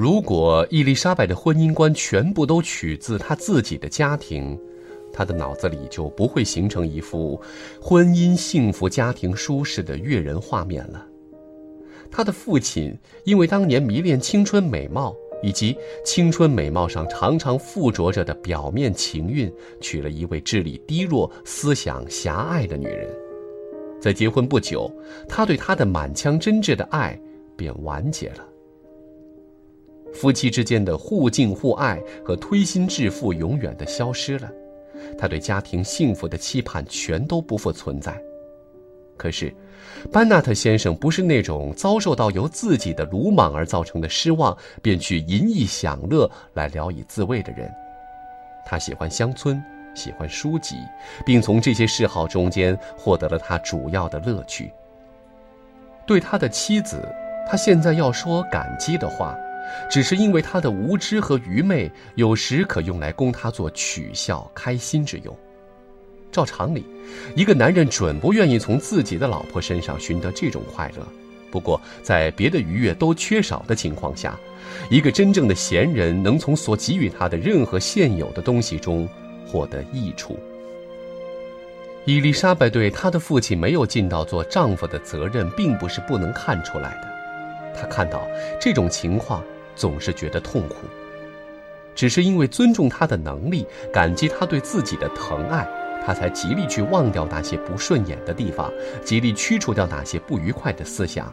如果伊丽莎白的婚姻观全部都取自她自己的家庭，她的脑子里就不会形成一幅婚姻幸福、家庭舒适的悦人画面了。她的父亲因为当年迷恋青春美貌，以及青春美貌上常常附着着的表面情韵，娶了一位智力低弱、思想狭隘的女人。在结婚不久，他对她的满腔真挚的爱便完结了。夫妻之间的互敬互爱和推心置腹永远的消失了，他对家庭幸福的期盼全都不复存在。可是，班纳特先生不是那种遭受到由自己的鲁莽而造成的失望便去淫逸享乐来聊以自慰的人。他喜欢乡村，喜欢书籍，并从这些嗜好中间获得了他主要的乐趣。对他的妻子，他现在要说感激的话。只是因为他的无知和愚昧，有时可用来供他做取笑、开心之用。照常理，一个男人准不愿意从自己的老婆身上寻得这种快乐。不过，在别的愉悦都缺少的情况下，一个真正的贤人能从所给予他的任何现有的东西中获得益处。伊丽莎白对她的父亲没有尽到做丈夫的责任，并不是不能看出来的。她看到这种情况。总是觉得痛苦，只是因为尊重他的能力，感激他对自己的疼爱，他才极力去忘掉那些不顺眼的地方，极力驱除掉那些不愉快的思想。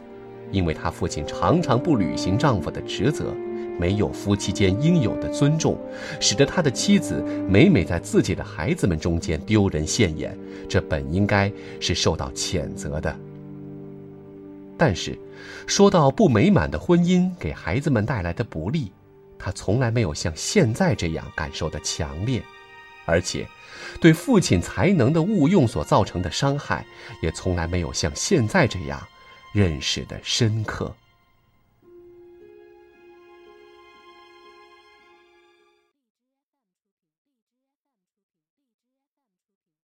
因为他父亲常常不履行丈夫的职责，没有夫妻间应有的尊重，使得他的妻子每每在自己的孩子们中间丢人现眼，这本应该是受到谴责的。但是，说到不美满的婚姻给孩子们带来的不利，他从来没有像现在这样感受的强烈，而且，对父亲才能的误用所造成的伤害，也从来没有像现在这样认识的深刻。